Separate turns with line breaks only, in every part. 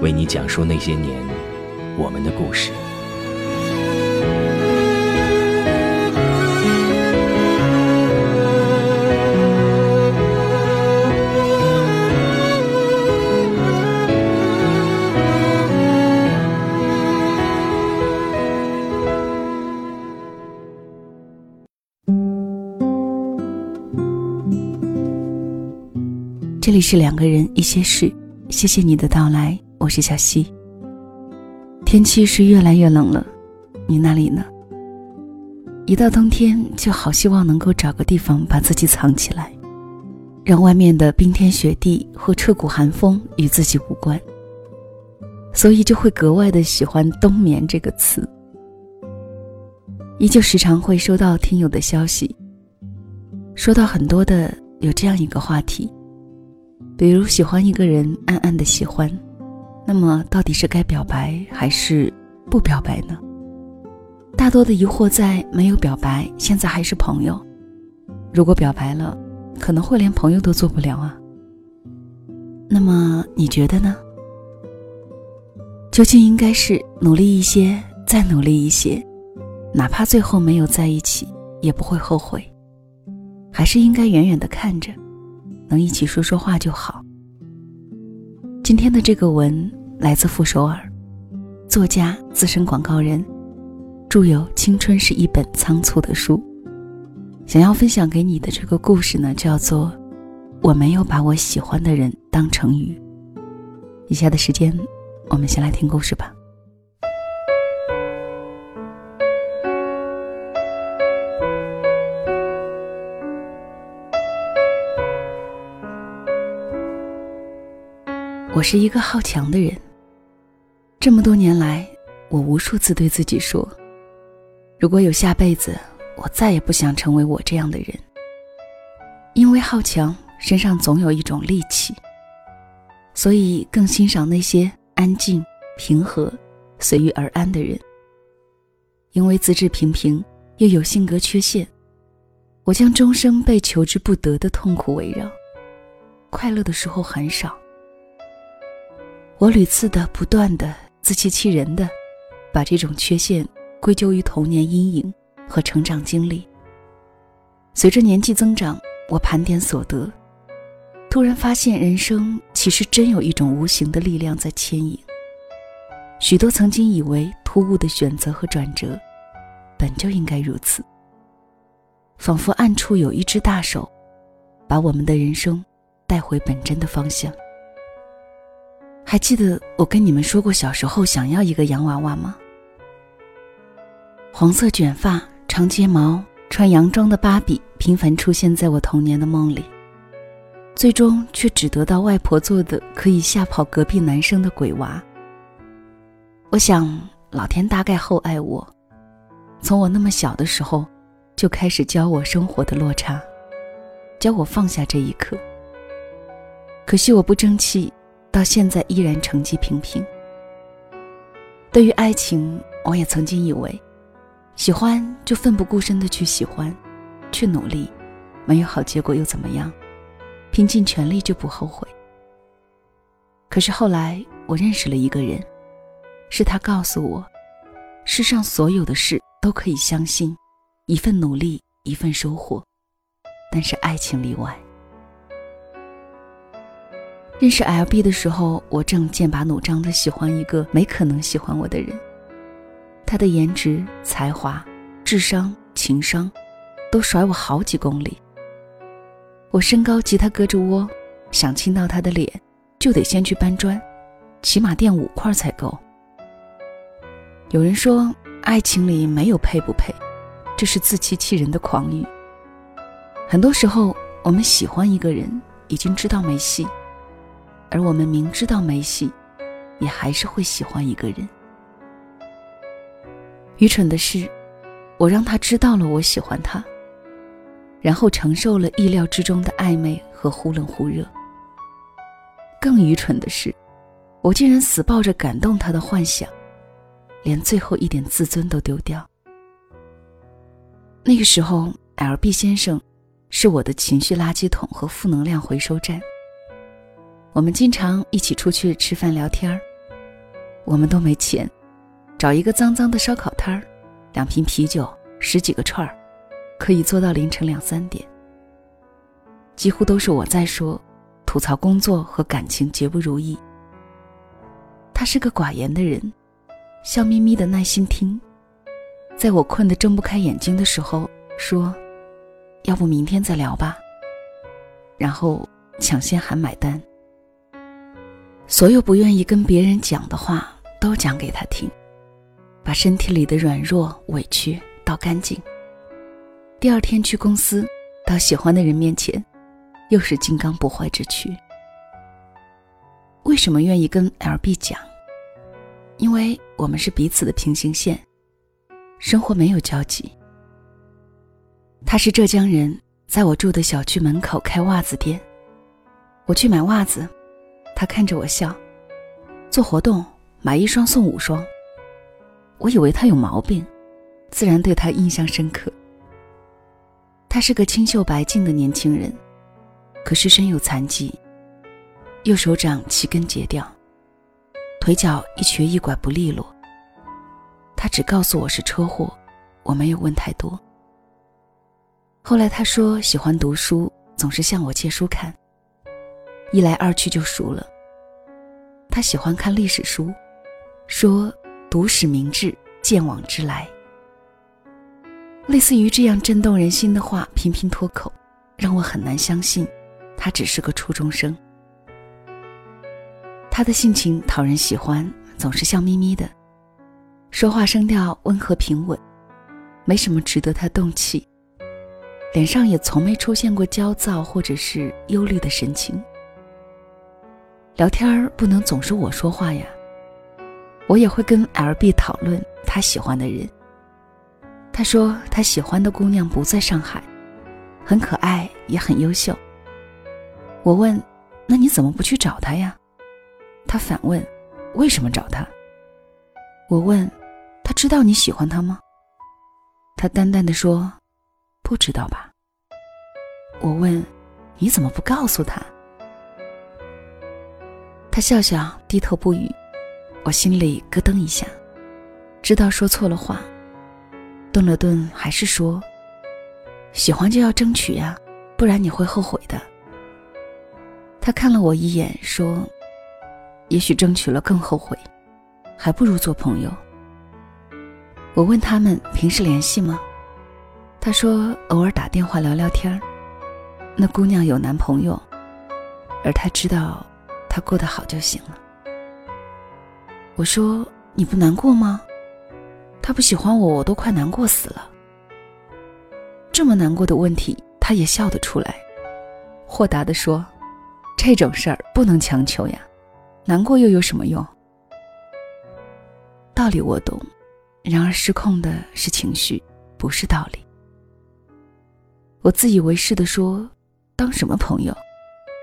为你讲述那些年我们的故事。
这里是两个人一些事，谢谢你的到来。我是小溪。天气是越来越冷了，你那里呢？一到冬天，就好希望能够找个地方把自己藏起来，让外面的冰天雪地或彻骨寒风与自己无关。所以就会格外的喜欢“冬眠”这个词。依旧时常会收到听友的消息，说到很多的有这样一个话题，比如喜欢一个人，暗暗的喜欢。那么，到底是该表白还是不表白呢？大多的疑惑在没有表白，现在还是朋友；如果表白了，可能会连朋友都做不了啊。那么你觉得呢？究竟应该是努力一些，再努力一些，哪怕最后没有在一起，也不会后悔；还是应该远远的看着，能一起说说话就好？今天的这个文。来自傅首尔，作家、资深广告人，著有《青春是一本仓促的书》。想要分享给你的这个故事呢，叫做《我没有把我喜欢的人当成鱼》。以下的时间，我们先来听故事吧。我是一个好强的人。这么多年来，我无数次对自己说：“如果有下辈子，我再也不想成为我这样的人。”因为好强，身上总有一种戾气，所以更欣赏那些安静、平和、随遇而安的人。因为资质平平，又有性格缺陷，我将终生被求之不得的痛苦围绕，快乐的时候很少。我屡次的、不断的。自欺欺人的，把这种缺陷归咎于童年阴影和成长经历。随着年纪增长，我盘点所得，突然发现人生其实真有一种无形的力量在牵引。许多曾经以为突兀的选择和转折，本就应该如此。仿佛暗处有一只大手，把我们的人生带回本真的方向。还记得我跟你们说过小时候想要一个洋娃娃吗？黄色卷发、长睫毛、穿洋装的芭比频繁出现在我童年的梦里，最终却只得到外婆做的可以吓跑隔壁男生的鬼娃。我想老天大概厚爱我，从我那么小的时候就开始教我生活的落差，教我放下这一刻。可惜我不争气。到现在依然成绩平平。对于爱情，我也曾经以为，喜欢就奋不顾身的去喜欢，去努力，没有好结果又怎么样？拼尽全力就不后悔。可是后来我认识了一个人，是他告诉我，世上所有的事都可以相信，一份努力一份收获，但是爱情例外。认识 L B 的时候，我正剑拔弩张的喜欢一个没可能喜欢我的人。他的颜值、才华、智商、情商，都甩我好几公里。我身高及他胳肢窝，想亲到他的脸，就得先去搬砖，起码垫五块才够。有人说，爱情里没有配不配，这是自欺欺人的狂语。很多时候，我们喜欢一个人，已经知道没戏。而我们明知道没戏，也还是会喜欢一个人。愚蠢的是，我让他知道了我喜欢他，然后承受了意料之中的暧昧和忽冷忽热。更愚蠢的是，我竟然死抱着感动他的幻想，连最后一点自尊都丢掉。那个时候，L B 先生是我的情绪垃圾桶和负能量回收站。我们经常一起出去吃饭聊天儿。我们都没钱，找一个脏脏的烧烤摊儿，两瓶啤酒，十几个串儿，可以做到凌晨两三点。几乎都是我在说，吐槽工作和感情绝不如意。他是个寡言的人，笑眯眯的耐心听，在我困得睁不开眼睛的时候说：“要不明天再聊吧。”然后抢先喊买单。所有不愿意跟别人讲的话，都讲给他听，把身体里的软弱、委屈倒干净。第二天去公司，到喜欢的人面前，又是金刚不坏之躯。为什么愿意跟 L B 讲？因为我们是彼此的平行线，生活没有交集。他是浙江人，在我住的小区门口开袜子店，我去买袜子。他看着我笑，做活动买一双送五双。我以为他有毛病，自然对他印象深刻。他是个清秀白净的年轻人，可是身有残疾，右手掌齐根截掉，腿脚一瘸一拐不利落。他只告诉我是车祸，我没有问太多。后来他说喜欢读书，总是向我借书看。一来二去就熟了。他喜欢看历史书，说“读史明智，见往知来”。类似于这样震动人心的话频频脱口，让我很难相信，他只是个初中生。他的性情讨人喜欢，总是笑眯眯的，说话声调温和平稳，没什么值得他动气，脸上也从没出现过焦躁或者是忧虑的神情。聊天儿不能总是我说话呀，我也会跟 L B 讨论他喜欢的人。他说他喜欢的姑娘不在上海，很可爱也很优秀。我问，那你怎么不去找她呀？他反问，为什么找她？我问，他知道你喜欢他吗？他淡淡的说，不知道吧。我问，你怎么不告诉他？他笑笑，低头不语。我心里咯噔一下，知道说错了话，顿了顿，还是说：“喜欢就要争取呀，不然你会后悔的。”他看了我一眼，说：“也许争取了更后悔，还不如做朋友。”我问他们平时联系吗？他说偶尔打电话聊聊天那姑娘有男朋友，而他知道。他过得好就行了。我说：“你不难过吗？他不喜欢我，我都快难过死了。”这么难过的问题，他也笑得出来，豁达地说：“这种事儿不能强求呀，难过又有什么用？”道理我懂，然而失控的是情绪，不是道理。我自以为是地说：“当什么朋友？”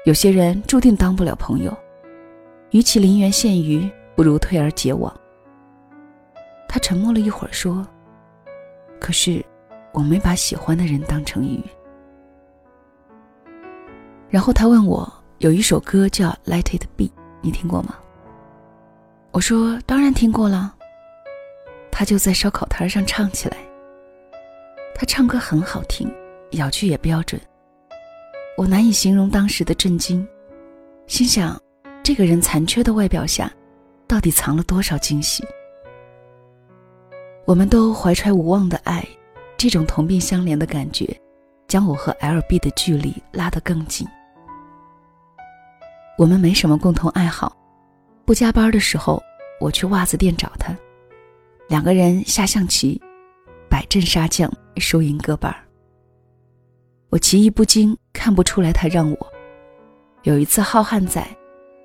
有些人注定当不了朋友，与其临渊羡鱼，不如退而结网。他沉默了一会儿，说：“可是，我没把喜欢的人当成鱼。”然后他问我，有一首歌叫《Let It Be》，你听过吗？我说当然听过了。他就在烧烤摊上唱起来。他唱歌很好听，咬句也标准。我难以形容当时的震惊，心想这个人残缺的外表下，到底藏了多少惊喜？我们都怀揣无望的爱，这种同病相怜的感觉，将我和 L B 的距离拉得更近。我们没什么共同爱好，不加班的时候，我去袜子店找他，两个人下象棋，摆阵杀将，输赢各半。我棋艺不精，看不出来他让我。有一次浩瀚仔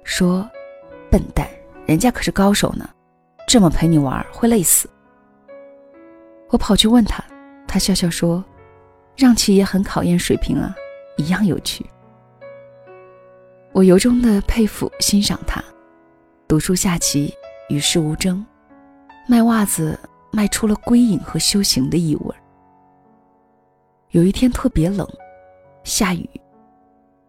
说：“笨蛋，人家可是高手呢，这么陪你玩会累死。”我跑去问他，他笑笑说：“让棋也很考验水平啊，一样有趣。”我由衷的佩服欣赏他，读书下棋与世无争，卖袜子卖出了归隐和修行的意味。有一天特别冷，下雨，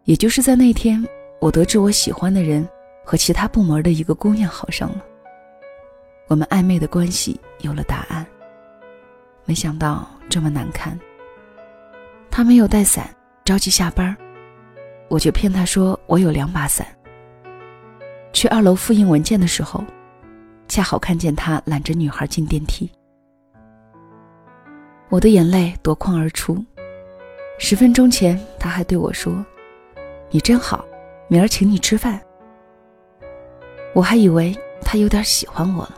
也就是在那天，我得知我喜欢的人和其他部门的一个姑娘好上了，我们暧昧的关系有了答案。没想到这么难堪。他没有带伞，着急下班，我就骗他说我有两把伞。去二楼复印文件的时候，恰好看见他揽着女孩进电梯，我的眼泪夺眶而出。十分钟前他还对我说：“你真好，明儿请你吃饭。”我还以为他有点喜欢我了。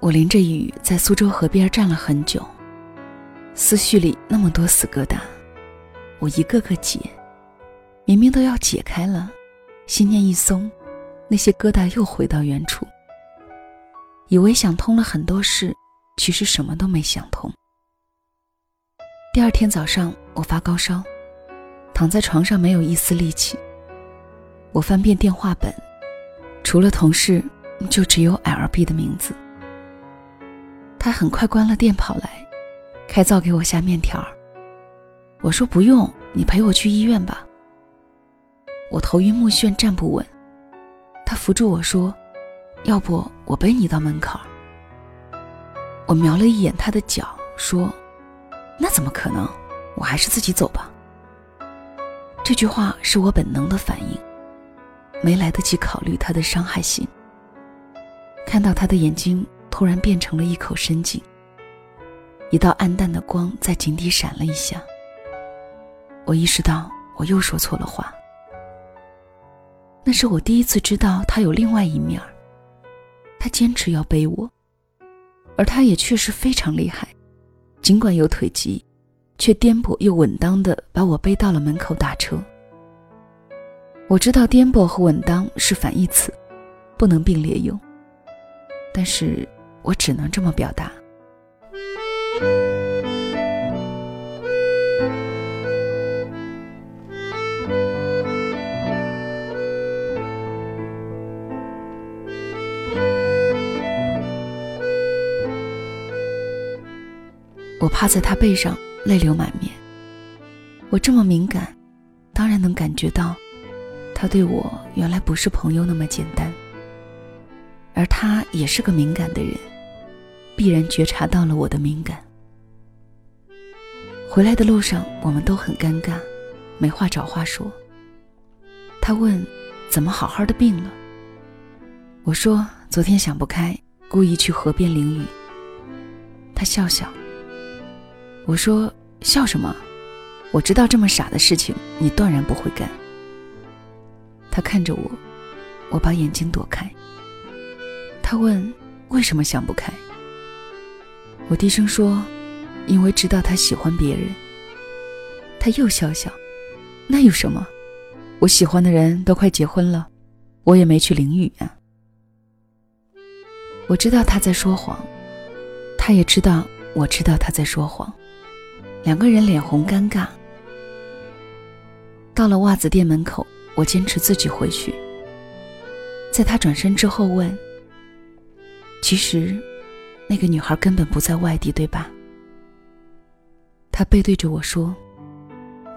我淋着雨在苏州河边站了很久，思绪里那么多死疙瘩，我一个个解，明明都要解开了，心念一松，那些疙瘩又回到原处。以为想通了很多事，其实什么都没想通。第二天早上，我发高烧，躺在床上没有一丝力气。我翻遍电话本，除了同事，就只有 L B 的名字。他很快关了店跑来，开灶给我下面条。我说不用，你陪我去医院吧。我头晕目眩，站不稳。他扶住我说：“要不我背你到门口。”我瞄了一眼他的脚，说：“那怎么可能？我还是自己走吧。”这句话是我本能的反应，没来得及考虑他的伤害性。看到他的眼睛。突然变成了一口深井，一道暗淡的光在井底闪了一下。我意识到我又说错了话。那是我第一次知道他有另外一面他坚持要背我，而他也确实非常厉害，尽管有腿疾，却颠簸又稳当的把我背到了门口打车。我知道颠簸和稳当是反义词，不能并列用，但是。我只能这么表达。我趴在他背上，泪流满面。我这么敏感，当然能感觉到，他对我原来不是朋友那么简单。而他也是个敏感的人。必然觉察到了我的敏感。回来的路上，我们都很尴尬，没话找话说。他问：“怎么好好的病了？”我说：“昨天想不开，故意去河边淋雨。”他笑笑。我说：“笑什么？我知道这么傻的事情，你断然不会干。”他看着我，我把眼睛躲开。他问：“为什么想不开？”我低声说：“因为知道他喜欢别人。”他又笑笑：“那有什么？我喜欢的人都快结婚了，我也没去淋雨啊。”我知道他在说谎，他也知道我知道他在说谎，两个人脸红尴尬。到了袜子店门口，我坚持自己回去。在他转身之后问：“其实……”那个女孩根本不在外地，对吧？他背对着我说：“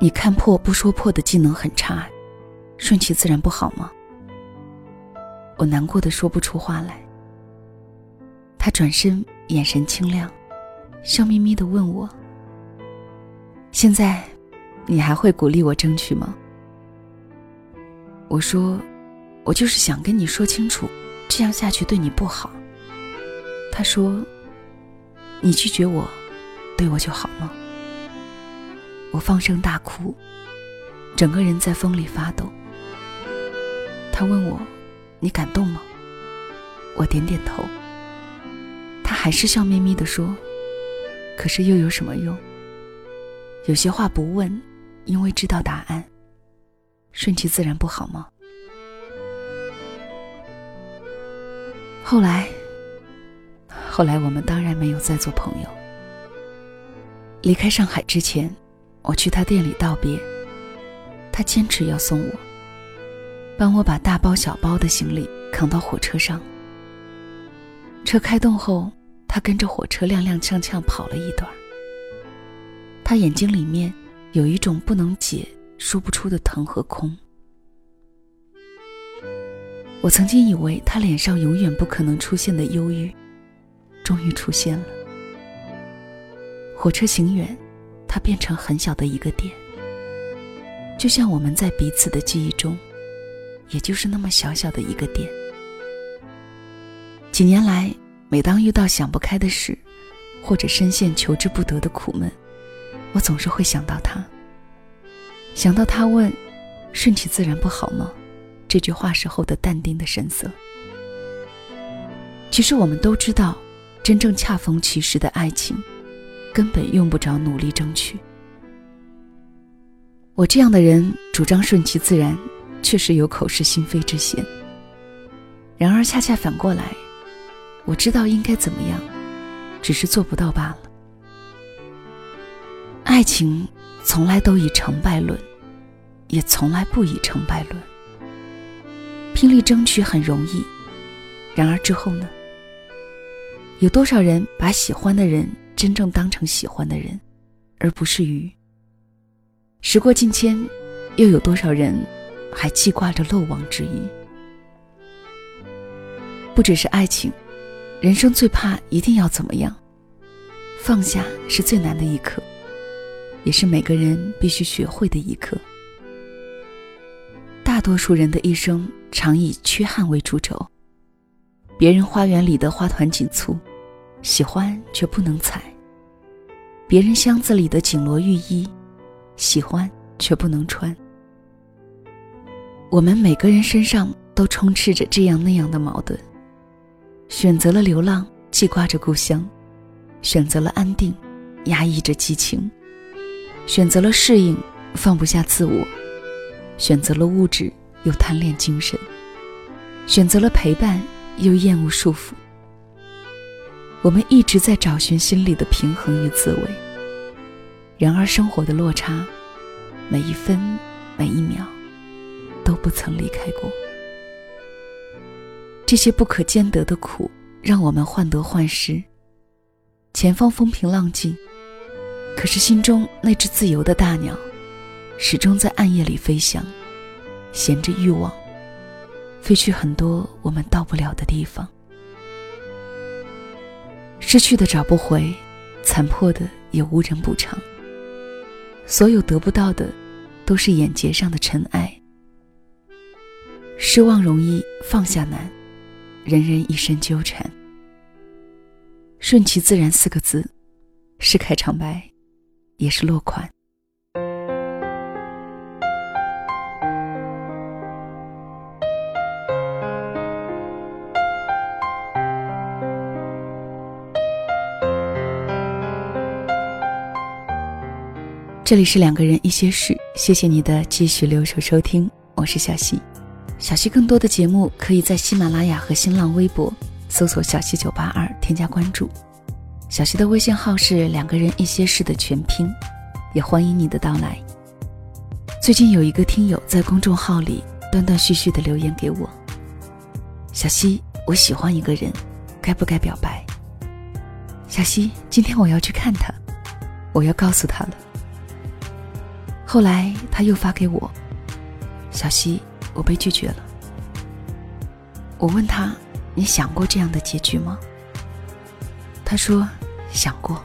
你看破不说破的技能很差，顺其自然不好吗？”我难过的说不出话来。他转身，眼神清亮，笑眯眯的问我：“现在，你还会鼓励我争取吗？”我说：“我就是想跟你说清楚，这样下去对你不好。”他说：“你拒绝我，对我就好吗？”我放声大哭，整个人在风里发抖。他问我：“你感动吗？”我点点头。他还是笑眯眯地说：“可是又有什么用？有些话不问，因为知道答案，顺其自然不好吗？”后来，后来我们当然没有再做朋友。离开上海之前，我去他店里道别，他坚持要送我。帮我把大包小包的行李扛到火车上。车开动后，他跟着火车踉踉跄跄跑了一段。他眼睛里面有一种不能解、说不出的疼和空。我曾经以为他脸上永远不可能出现的忧郁，终于出现了。火车行远，他变成很小的一个点，就像我们在彼此的记忆中。也就是那么小小的一个点。几年来，每当遇到想不开的事，或者深陷求之不得的苦闷，我总是会想到他。想到他问“顺其自然不好吗”这句话时候的淡定的神色。其实我们都知道，真正恰逢其时的爱情，根本用不着努力争取。我这样的人主张顺其自然。确实有口是心非之嫌。然而，恰恰反过来，我知道应该怎么样，只是做不到罢了。爱情从来都以成败论，也从来不以成败论。拼力争取很容易，然而之后呢？有多少人把喜欢的人真正当成喜欢的人，而不是鱼？时过境迁，又有多少人？还记挂着漏网之鱼。不只是爱情，人生最怕一定要怎么样？放下是最难的一课，也是每个人必须学会的一课。大多数人的一生常以缺憾为主轴。别人花园里的花团锦簇，喜欢却不能采；别人箱子里的锦罗玉衣，喜欢却不能穿。我们每个人身上都充斥着这样那样的矛盾。选择了流浪，记挂着故乡；选择了安定，压抑着激情；选择了适应，放不下自我；选择了物质，又贪恋精神；选择了陪伴，又厌恶束缚。我们一直在找寻心里的平衡与滋味。然而，生活的落差，每一分，每一秒。都不曾离开过。这些不可兼得的苦，让我们患得患失。前方风平浪静，可是心中那只自由的大鸟，始终在暗夜里飞翔，衔着欲望，飞去很多我们到不了的地方。失去的找不回，残破的也无人补偿。所有得不到的，都是眼睫上的尘埃。失望容易，放下难，人人一生纠缠。顺其自然四个字，是开场白，也是落款。这里是两个人一些事，谢谢你的继续留守收听，我是小溪。小溪更多的节目，可以在喜马拉雅和新浪微博搜索“小溪九八二”添加关注。小溪的微信号是“两个人一些事”的全拼，也欢迎你的到来。最近有一个听友在公众号里断断续续的留言给我：“小溪，我喜欢一个人，该不该表白？”小溪，今天我要去看他，我要告诉他了。后来他又发给我：“小溪。”我被拒绝了。我问他：“你想过这样的结局吗？”他说：“想过。”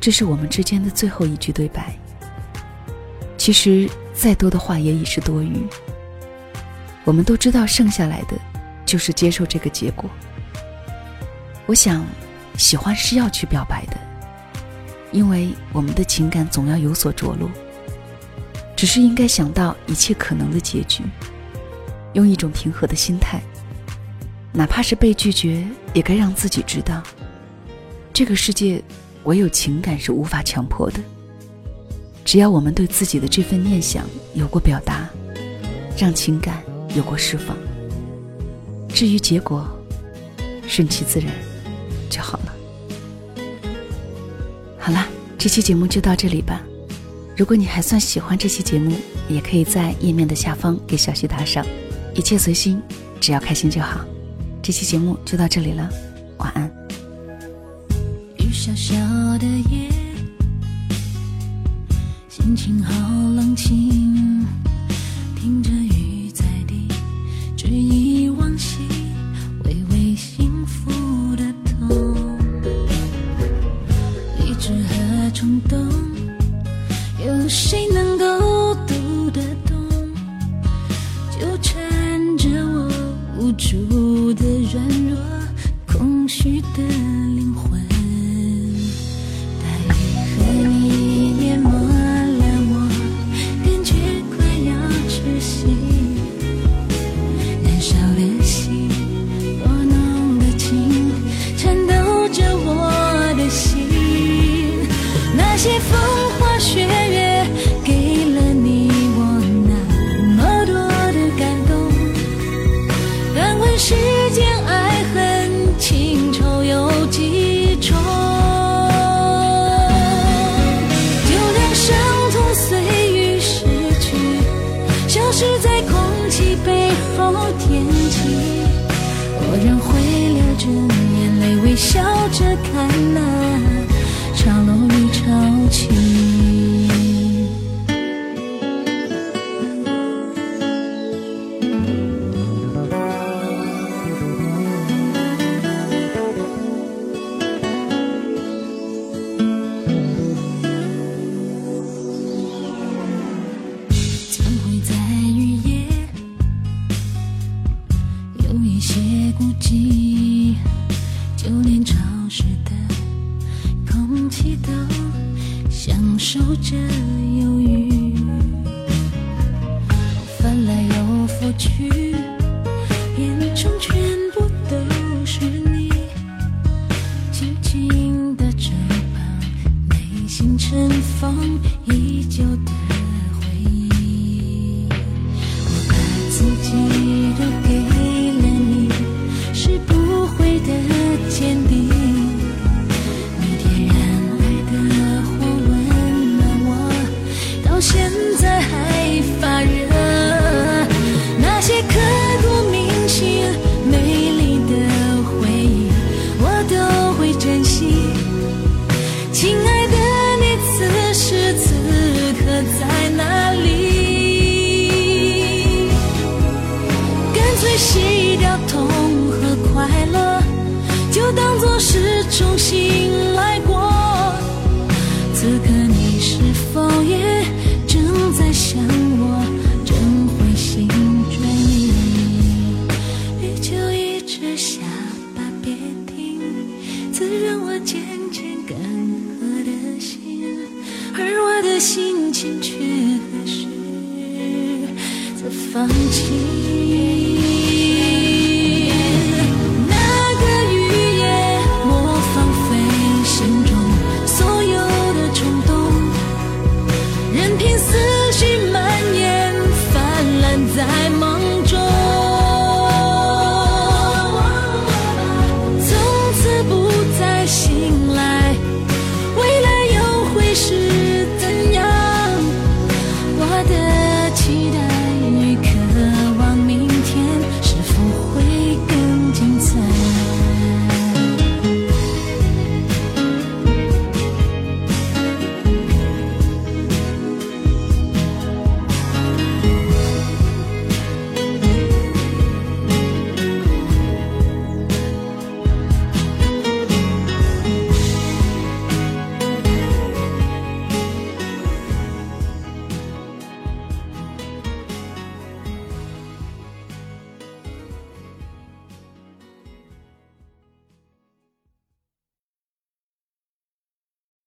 这是我们之间的最后一句对白。其实再多的话也已是多余。我们都知道剩下来的就是接受这个结果。我想，喜欢是要去表白的，因为我们的情感总要有所着落。只是应该想到一切可能的结局，用一种平和的心态，哪怕是被拒绝，也该让自己知道，这个世界唯有情感是无法强迫的。只要我们对自己的这份念想有过表达，让情感有过释放，至于结果，顺其自然就好了。好了，这期节目就到这里吧。如果你还算喜欢这期节目，也可以在页面的下方给小溪打赏，一切随心，只要开心就好。这期节目就到这里了，晚安。
小小的夜，心情好冷清，好天气。我仍会流着眼泪，微笑着